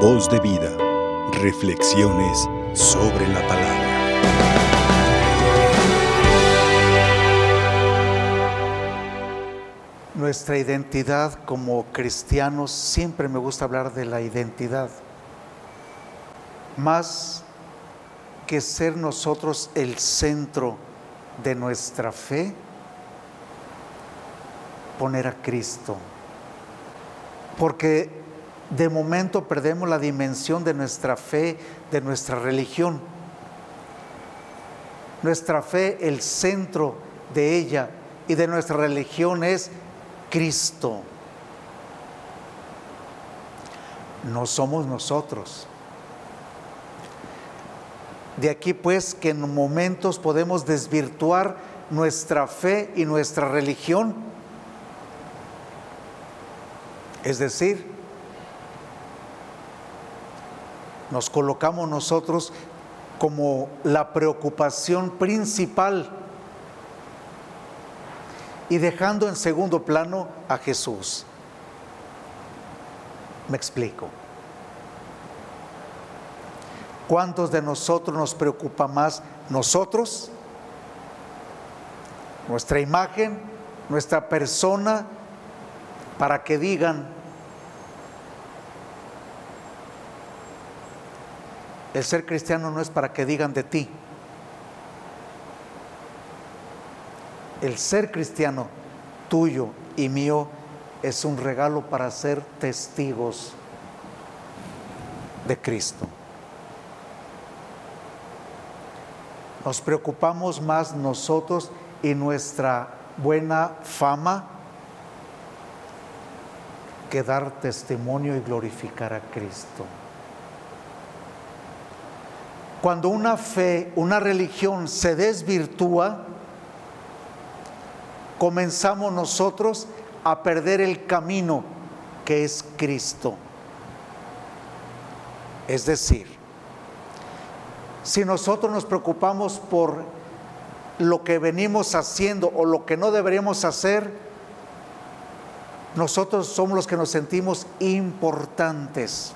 Voz de vida. Reflexiones sobre la palabra. Nuestra identidad como cristianos, siempre me gusta hablar de la identidad. Más que ser nosotros el centro de nuestra fe, poner a Cristo. Porque de momento perdemos la dimensión de nuestra fe, de nuestra religión. Nuestra fe, el centro de ella y de nuestra religión es Cristo. No somos nosotros. De aquí pues que en momentos podemos desvirtuar nuestra fe y nuestra religión. Es decir, nos colocamos nosotros como la preocupación principal y dejando en segundo plano a Jesús. Me explico. ¿Cuántos de nosotros nos preocupa más nosotros, nuestra imagen, nuestra persona, para que digan, el ser cristiano no es para que digan de ti. El ser cristiano tuyo y mío es un regalo para ser testigos de Cristo. Nos preocupamos más nosotros y nuestra buena fama que dar testimonio y glorificar a Cristo. Cuando una fe, una religión se desvirtúa, comenzamos nosotros a perder el camino que es Cristo. Es decir, si nosotros nos preocupamos por lo que venimos haciendo o lo que no deberíamos hacer, nosotros somos los que nos sentimos importantes.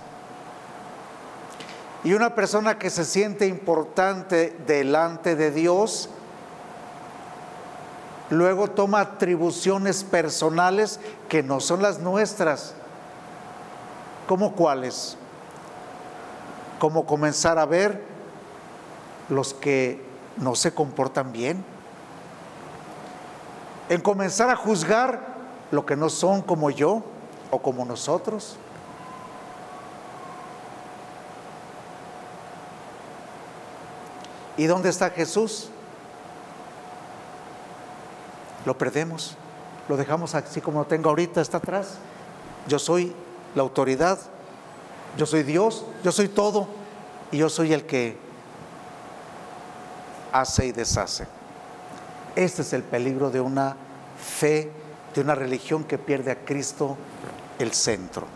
Y una persona que se siente importante delante de Dios, luego toma atribuciones personales que no son las nuestras. ¿Cómo cuáles? Como comenzar a ver los que no se comportan bien. En comenzar a juzgar lo que no son como yo o como nosotros. ¿Y dónde está Jesús? Lo perdemos, lo dejamos así como lo tengo ahorita, está atrás. Yo soy la autoridad, yo soy Dios, yo soy todo y yo soy el que hace y deshace. Este es el peligro de una fe, de una religión que pierde a Cristo el centro.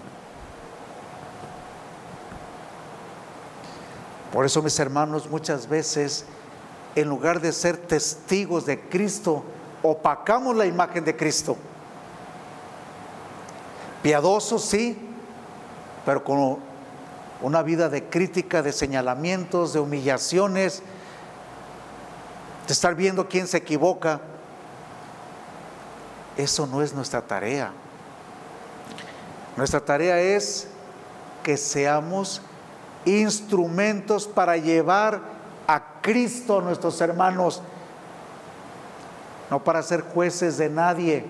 Por eso, mis hermanos, muchas veces, en lugar de ser testigos de Cristo, opacamos la imagen de Cristo. Piadosos, sí, pero con una vida de crítica, de señalamientos, de humillaciones, de estar viendo quién se equivoca. Eso no es nuestra tarea. Nuestra tarea es que seamos instrumentos para llevar a Cristo a nuestros hermanos, no para ser jueces de nadie.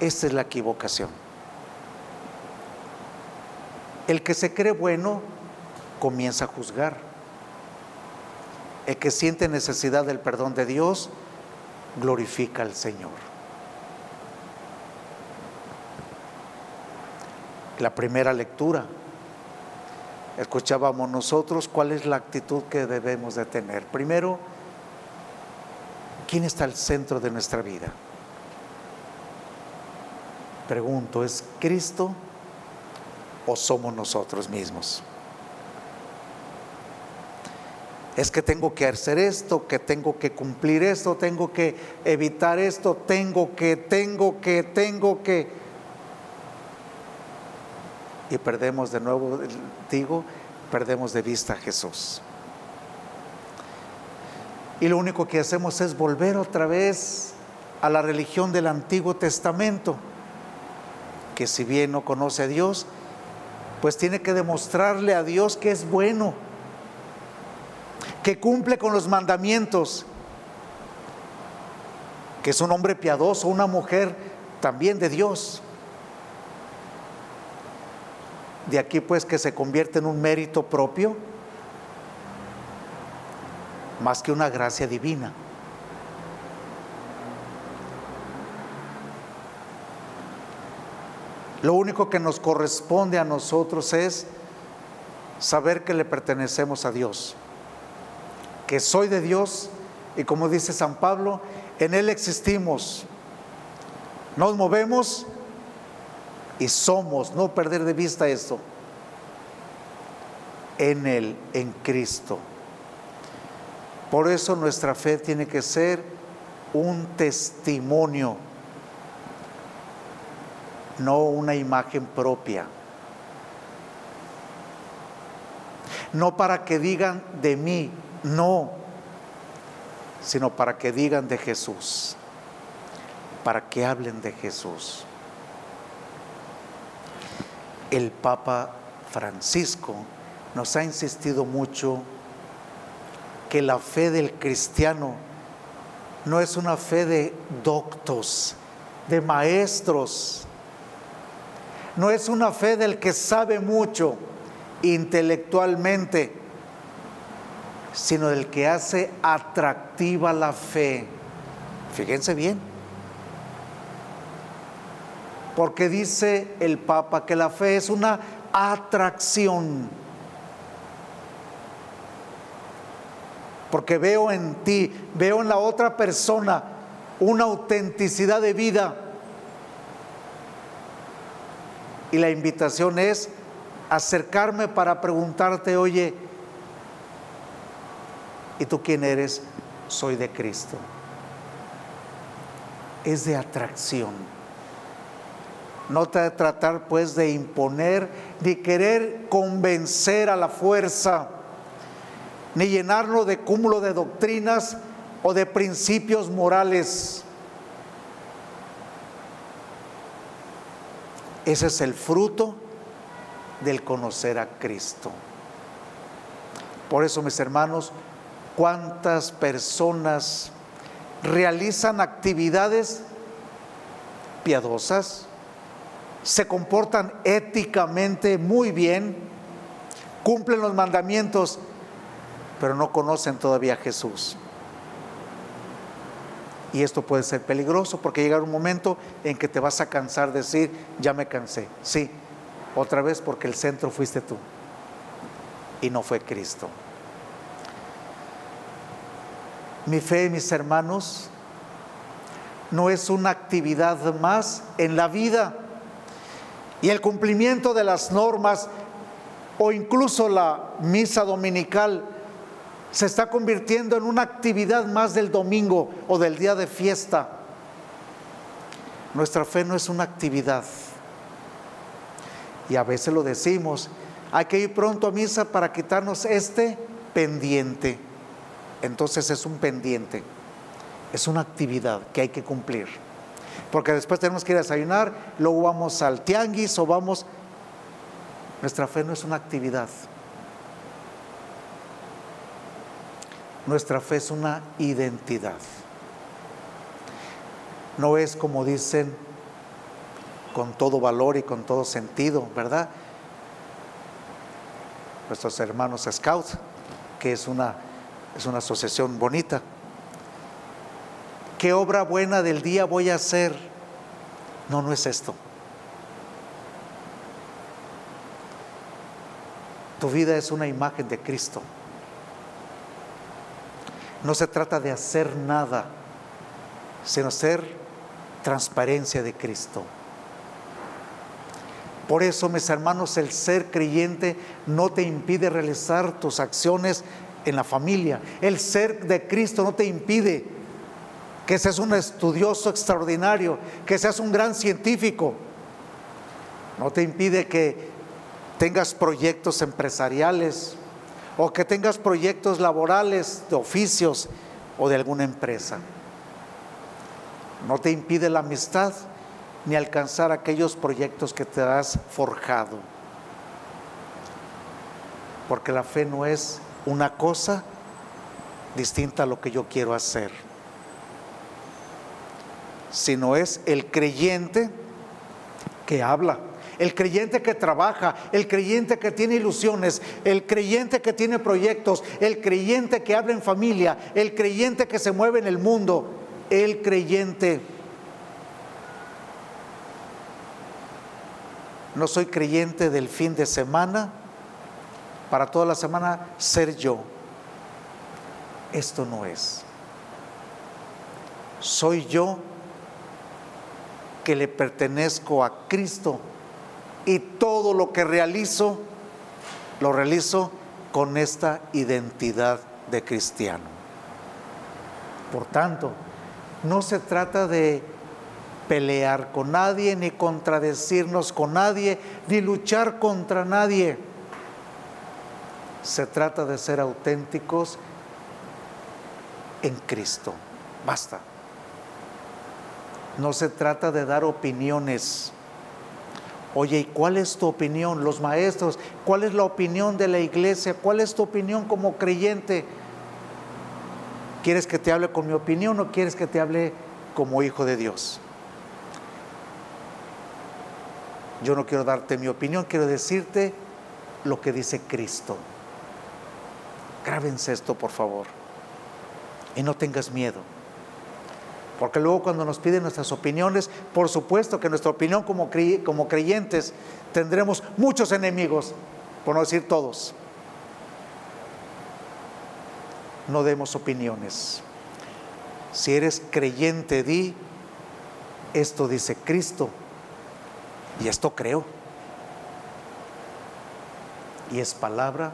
Esa es la equivocación. El que se cree bueno comienza a juzgar. El que siente necesidad del perdón de Dios glorifica al Señor. La primera lectura escuchábamos nosotros cuál es la actitud que debemos de tener. Primero, ¿quién está al centro de nuestra vida? Pregunto, ¿es Cristo o somos nosotros mismos? Es que tengo que hacer esto, que tengo que cumplir esto, tengo que evitar esto, tengo que, tengo que, tengo que. Y perdemos de nuevo, digo, perdemos de vista a Jesús. Y lo único que hacemos es volver otra vez a la religión del Antiguo Testamento, que si bien no conoce a Dios, pues tiene que demostrarle a Dios que es bueno, que cumple con los mandamientos, que es un hombre piadoso, una mujer también de Dios. De aquí pues que se convierte en un mérito propio más que una gracia divina. Lo único que nos corresponde a nosotros es saber que le pertenecemos a Dios, que soy de Dios y como dice San Pablo, en Él existimos, nos movemos y somos, no perder de vista esto, en Él, en Cristo. Por eso nuestra fe tiene que ser un testimonio, no una imagen propia. No para que digan de mí, no, sino para que digan de Jesús, para que hablen de Jesús. El Papa Francisco nos ha insistido mucho que la fe del cristiano no es una fe de doctos, de maestros, no es una fe del que sabe mucho intelectualmente, sino del que hace atractiva la fe. Fíjense bien. Porque dice el Papa que la fe es una atracción. porque veo en ti, veo en la otra persona una autenticidad de vida. Y la invitación es acercarme para preguntarte, oye, ¿y tú quién eres? Soy de Cristo. Es de atracción. No tratar pues de imponer ni querer convencer a la fuerza ni llenarlo de cúmulo de doctrinas o de principios morales. Ese es el fruto del conocer a Cristo. Por eso, mis hermanos, cuántas personas realizan actividades piadosas, se comportan éticamente muy bien, cumplen los mandamientos pero no conocen todavía a Jesús. Y esto puede ser peligroso porque llega un momento en que te vas a cansar de decir, ya me cansé. Sí, otra vez porque el centro fuiste tú y no fue Cristo. Mi fe, mis hermanos, no es una actividad más en la vida. Y el cumplimiento de las normas o incluso la misa dominical se está convirtiendo en una actividad más del domingo o del día de fiesta. Nuestra fe no es una actividad. Y a veces lo decimos, hay que ir pronto a misa para quitarnos este pendiente. Entonces es un pendiente, es una actividad que hay que cumplir. Porque después tenemos que ir a desayunar, luego vamos al tianguis o vamos... Nuestra fe no es una actividad. Nuestra fe es una identidad. No es como dicen con todo valor y con todo sentido, ¿verdad? Nuestros hermanos Scouts, que es una, es una asociación bonita. ¿Qué obra buena del día voy a hacer? No, no es esto. Tu vida es una imagen de Cristo. No se trata de hacer nada, sino ser transparencia de Cristo. Por eso, mis hermanos, el ser creyente no te impide realizar tus acciones en la familia. El ser de Cristo no te impide que seas un estudioso extraordinario, que seas un gran científico. No te impide que tengas proyectos empresariales o que tengas proyectos laborales, de oficios o de alguna empresa. No te impide la amistad ni alcanzar aquellos proyectos que te has forjado. Porque la fe no es una cosa distinta a lo que yo quiero hacer, sino es el creyente que habla, el creyente que trabaja, el creyente que tiene ilusiones, el creyente que tiene proyectos, el creyente que habla en familia, el creyente que se mueve en el mundo, el creyente. No soy creyente del fin de semana, para toda la semana ser yo. Esto no es. Soy yo que le pertenezco a Cristo y todo lo que realizo, lo realizo con esta identidad de cristiano. Por tanto, no se trata de pelear con nadie, ni contradecirnos con nadie, ni luchar contra nadie. Se trata de ser auténticos en Cristo. Basta. No se trata de dar opiniones. Oye, ¿y cuál es tu opinión? Los maestros, ¿cuál es la opinión de la iglesia? ¿Cuál es tu opinión como creyente? ¿Quieres que te hable con mi opinión o quieres que te hable como hijo de Dios? Yo no quiero darte mi opinión, quiero decirte lo que dice Cristo. Grábense esto, por favor. Y no tengas miedo. Porque luego cuando nos piden nuestras opiniones, por supuesto que nuestra opinión como, como creyentes tendremos muchos enemigos, por no decir todos. No demos opiniones. Si eres creyente, di, esto dice Cristo, y esto creo. Y es palabra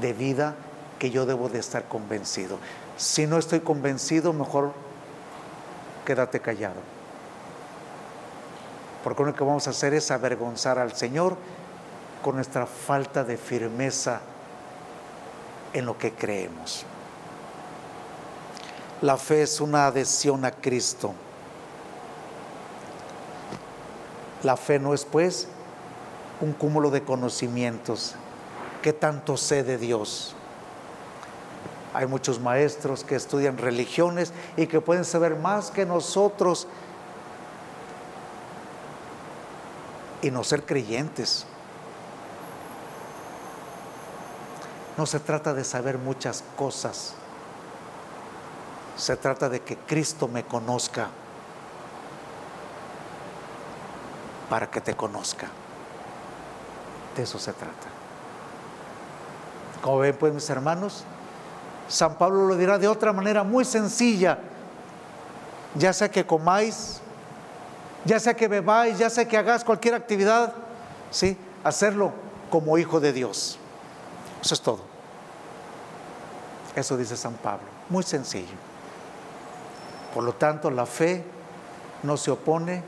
de vida que yo debo de estar convencido. Si no estoy convencido, mejor quédate callado. Porque lo que vamos a hacer es avergonzar al Señor con nuestra falta de firmeza en lo que creemos. La fe es una adhesión a Cristo. La fe no es pues un cúmulo de conocimientos. que tanto sé de Dios? Hay muchos maestros que estudian religiones y que pueden saber más que nosotros y no ser creyentes. No se trata de saber muchas cosas. Se trata de que Cristo me conozca para que te conozca. De eso se trata. Como ven pues mis hermanos, San Pablo lo dirá de otra manera muy sencilla. Ya sea que comáis, ya sea que bebáis, ya sea que hagáis cualquier actividad, ¿sí? hacerlo como hijo de Dios. Eso es todo. Eso dice San Pablo. Muy sencillo. Por lo tanto, la fe no se opone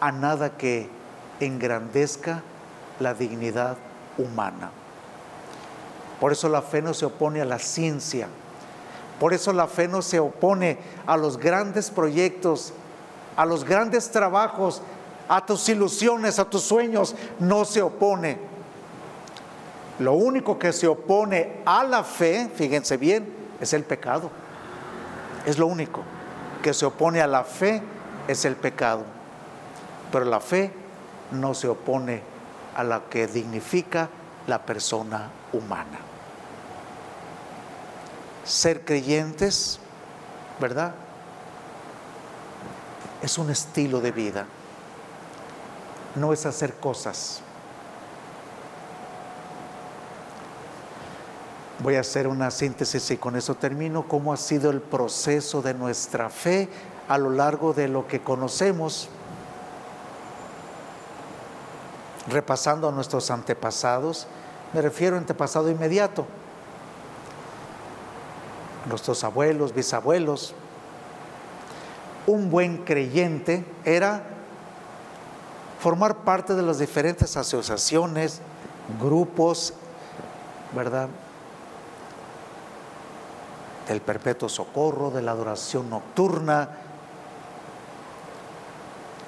a nada que engrandezca la dignidad humana. Por eso la fe no se opone a la ciencia. Por eso la fe no se opone a los grandes proyectos, a los grandes trabajos, a tus ilusiones, a tus sueños. No se opone. Lo único que se opone a la fe, fíjense bien, es el pecado. Es lo único que se opone a la fe, es el pecado. Pero la fe no se opone a la que dignifica la persona humana ser creyentes, ¿verdad? Es un estilo de vida, no es hacer cosas. Voy a hacer una síntesis y con eso termino. ¿Cómo ha sido el proceso de nuestra fe a lo largo de lo que conocemos? Repasando a nuestros antepasados, me refiero a antepasado inmediato nuestros abuelos, bisabuelos. Un buen creyente era formar parte de las diferentes asociaciones, grupos, ¿verdad? Del perpetuo socorro, de la adoración nocturna,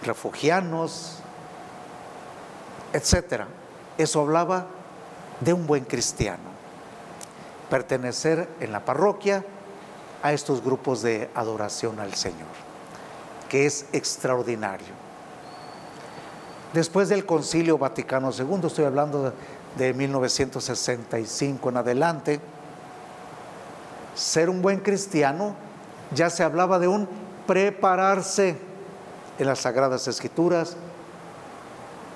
refugianos, etcétera. Eso hablaba de un buen cristiano, pertenecer en la parroquia a estos grupos de adoración al Señor, que es extraordinario. Después del Concilio Vaticano II, estoy hablando de, 1965 en adelante, ser un buen cristiano ya se hablaba de un prepararse en las Sagradas Escrituras,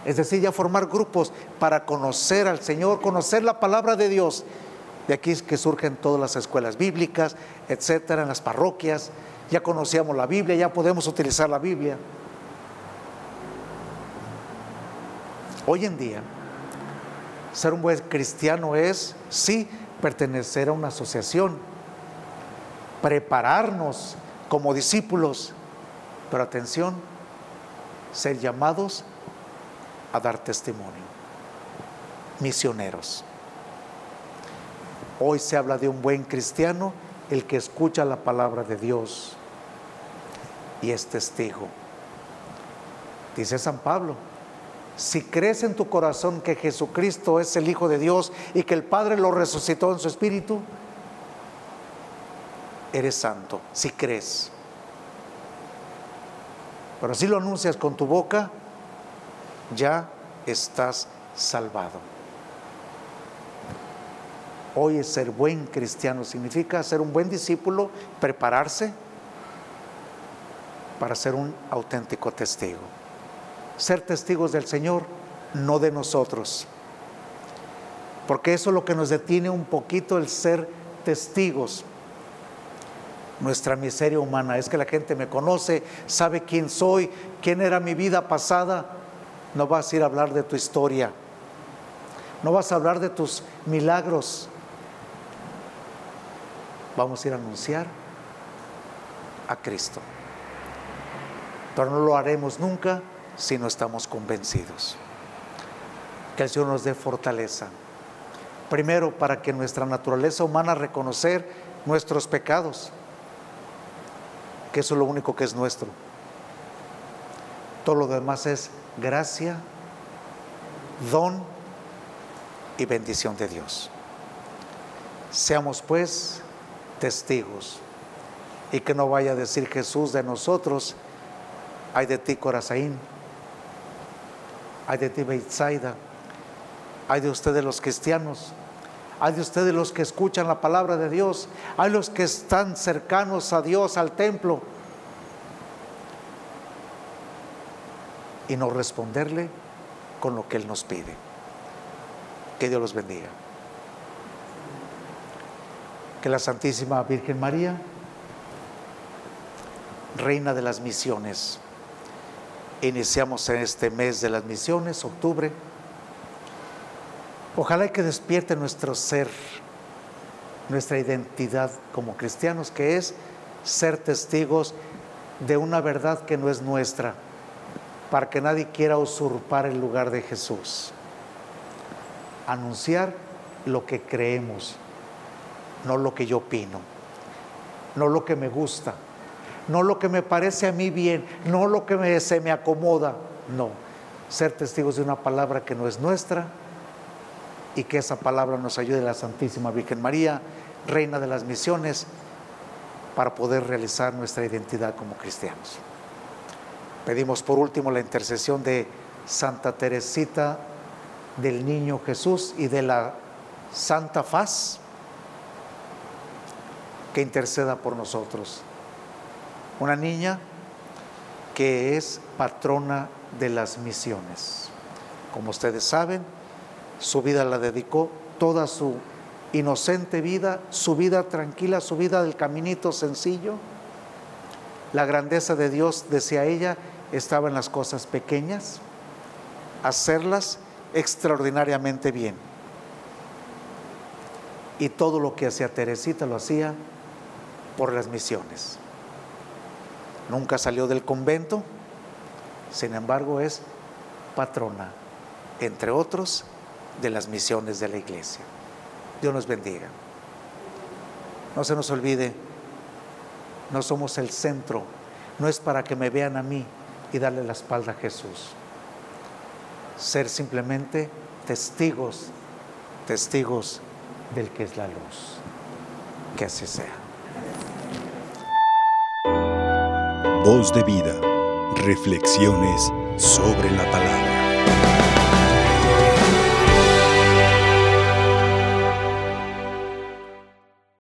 es decir, ya formar grupos para conocer al Señor, conocer la palabra de Dios. De aquí es que surgen todas las escuelas bíblicas, etcétera, en las parroquias. Ya conocíamos la Biblia, ya podemos utilizar la Biblia. Hoy en día, ser un buen cristiano es, sí, pertenecer a una asociación, prepararnos como discípulos, pero atención, ser llamados a dar testimonio. Misioneros. Hoy se habla de un buen cristiano, el que escucha la palabra de Dios y es testigo. Dice San Pablo, si crees en tu corazón que Jesucristo es el Hijo de Dios y que el Padre lo resucitó en su espíritu, eres santo, si crees. Pero si lo anuncias con tu boca, ya estás salvado. Hoy ser buen cristiano significa ser un buen discípulo, prepararse para ser un auténtico testigo. Ser testigos del Señor, no de nosotros. Porque eso es lo que nos detiene un poquito el ser testigos. Nuestra miseria humana es que la gente me conoce, sabe quién soy, quién era mi vida pasada, no vas a ir a hablar de tu historia. No vas a hablar de tus milagros. Vamos a ir a anunciar a Cristo. Pero no lo haremos nunca si no estamos convencidos. Que el Señor nos dé fortaleza. Primero, para que nuestra naturaleza humana reconocer nuestros pecados, que eso es lo único que es nuestro. Todo lo demás es gracia, don y bendición de Dios. Seamos pues testigos. Y que no vaya a decir Jesús de nosotros, hay de ti Corazaín, hay de ti Beitzaida, hay de ustedes los cristianos, hay de ustedes los que escuchan la palabra de Dios, hay los que están cercanos a Dios, al templo, y no responderle con lo que Él nos pide. Que Dios los bendiga. Que la Santísima Virgen María, Reina de las Misiones, iniciamos en este mes de las misiones, octubre. Ojalá que despierte nuestro ser, nuestra identidad como cristianos, que es ser testigos de una verdad que no es nuestra para que nadie quiera usurpar el lugar de Jesús. Anunciar lo que creemos, no lo que yo opino, no lo que me gusta, no lo que me parece a mí bien, no lo que se me acomoda, no. Ser testigos de una palabra que no es nuestra y que esa palabra nos ayude la Santísima Virgen María, Reina de las Misiones, para poder realizar nuestra identidad como cristianos. Pedimos por último la intercesión de Santa Teresita del Niño Jesús y de la Santa Faz que interceda por nosotros. Una niña que es patrona de las misiones. Como ustedes saben, su vida la dedicó toda su inocente vida, su vida tranquila, su vida del caminito sencillo. La grandeza de Dios, decía ella, estaba en las cosas pequeñas, hacerlas extraordinariamente bien. Y todo lo que hacía Teresita lo hacía por las misiones. Nunca salió del convento, sin embargo es patrona, entre otros, de las misiones de la iglesia. Dios nos bendiga. No se nos olvide, no somos el centro, no es para que me vean a mí y darle la espalda a Jesús. Ser simplemente testigos, testigos del que es la luz. Que así sea. Voz de vida. Reflexiones sobre la palabra.